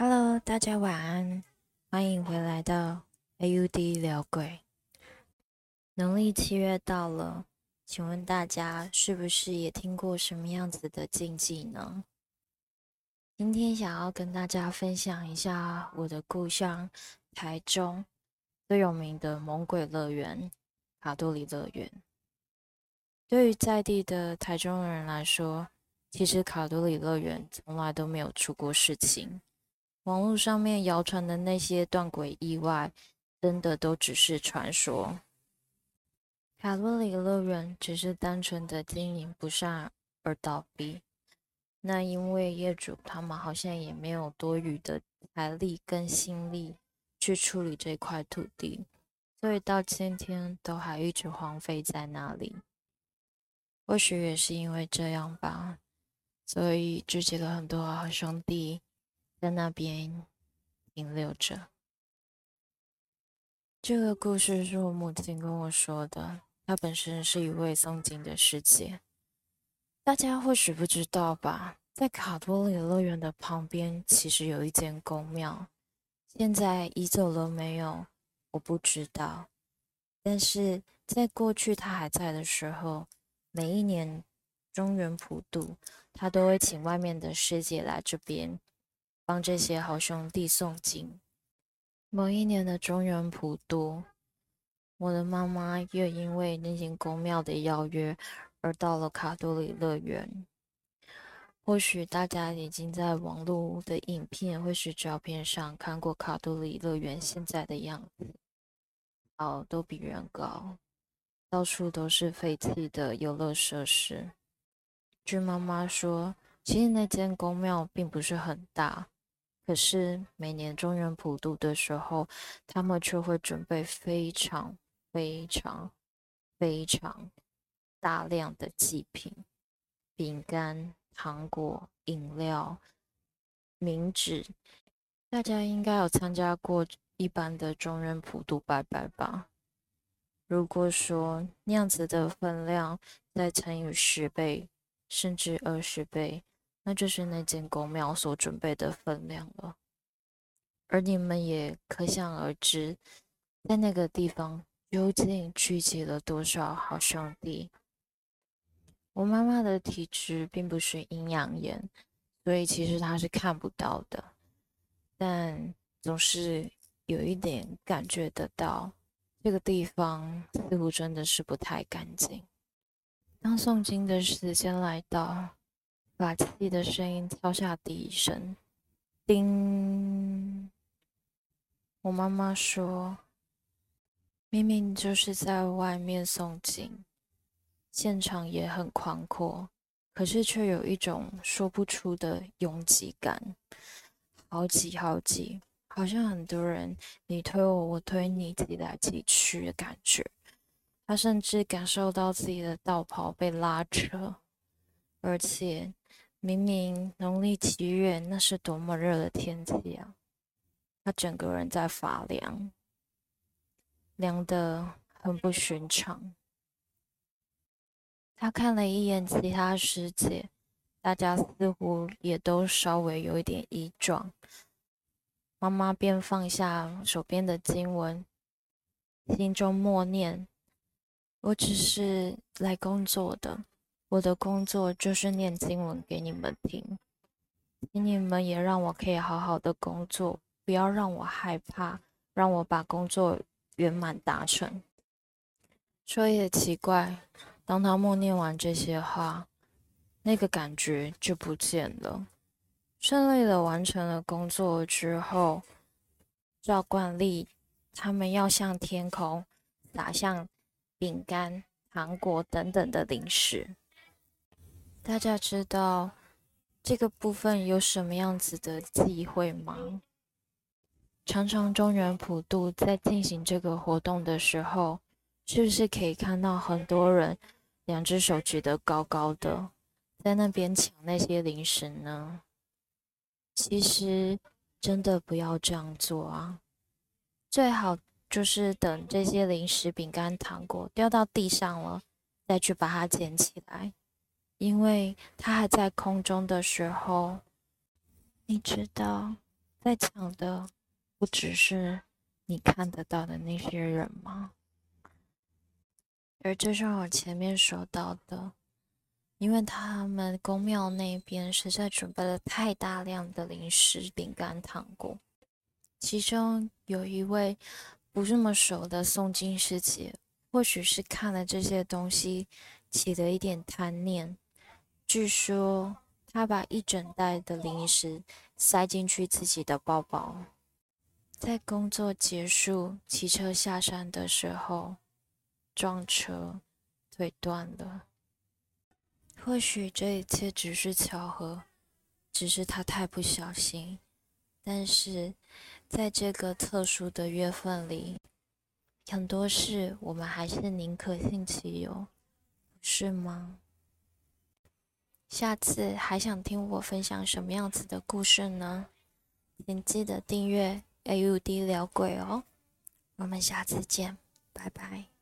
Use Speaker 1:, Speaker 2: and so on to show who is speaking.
Speaker 1: Hello，大家晚安，欢迎回来到 AUD 聊鬼。农历七月到了，请问大家是不是也听过什么样子的禁忌呢？今天想要跟大家分享一下我的故乡台中最有名的猛鬼乐园——卡多里乐园。对于在地的台中人来说，其实卡多里乐园从来都没有出过事情。网络上面谣传的那些断轨意外，真的都只是传说。卡多里乐园只是单纯的经营不善而倒闭。那因为业主他们好像也没有多余的财力跟心力去处理这块土地，所以到今天都还一直荒废在那里。或许也是因为这样吧，所以聚集了很多好兄弟。在那边停留着。这个故事是我母亲跟我说的。她本身是一位诵经的师姐。大家或许不知道吧，在卡多里乐园的旁边，其实有一间宫庙。现在移走了没有？我不知道。但是在过去他还在的时候，每一年中原普渡，他都会请外面的师姐来这边。帮这些好兄弟诵经。某一年的中原普渡，我的妈妈又因为那间公庙的邀约而到了卡多里乐园。或许大家已经在网络的影片或是照片上看过卡多里乐园现在的样子，哦，都比人高，到处都是废弃的游乐设施。据妈妈说，其实那间公庙并不是很大。可是每年中原普渡的时候，他们却会准备非常非常非常大量的祭品，饼干、糖果、饮料、冥纸。大家应该有参加过一般的中原普渡拜拜吧？如果说那样子的分量再乘以十倍，甚至二十倍。那就是那间公庙所准备的分量了，而你们也可想而知，在那个地方究竟聚集了多少好兄弟。我妈妈的体质并不是阴阳眼，所以其实她是看不到的，但总是有一点感觉得到，这个地方似乎真的是不太干净。当诵经的时间来到。法器的声音敲下第一声，叮。我妈妈说：“明明就是在外面诵经，现场也很宽阔，可是却有一种说不出的拥挤感，好挤好挤，好像很多人你推我，我推你，挤来挤去的感觉。他甚至感受到自己的道袍被拉扯，而且。”明明农历七月，那是多么热的天气啊！他整个人在发凉，凉得很不寻常。他看了一眼其他师姐，大家似乎也都稍微有一点异状。妈妈便放下手边的经文，心中默念：“我只是来工作的。”我的工作就是念经文给你们听，请你们也让我可以好好的工作，不要让我害怕，让我把工作圆满达成。说也奇怪，当他默念完这些话，那个感觉就不见了。顺利的完成了工作之后，照惯例，他们要向天空撒向饼干、糖果等等的零食。大家知道这个部分有什么样子的忌讳吗？常常中原普渡在进行这个活动的时候，是不是可以看到很多人两只手举得高高的，在那边抢那些零食呢？其实真的不要这样做啊！最好就是等这些零食、饼干、糖果掉到地上了，再去把它捡起来。因为他还在空中的时候，你知道在抢的不只是你看得到的那些人吗？而就像我前面说到的，因为他们公庙那边实在准备了太大量的零食、饼干、糖果，其中有一位不这么熟的诵经师姐，或许是看了这些东西起了一点贪念，据说。他把一整袋的零食塞进去自己的包包，在工作结束、骑车下山的时候撞车，腿断了。或许这一切只是巧合，只是他太不小心。但是，在这个特殊的月份里，很多事我们还是宁可信其有，是吗？下次还想听我分享什么样子的故事呢？请记得订阅 AUD 聊鬼哦，我们下次见，拜拜。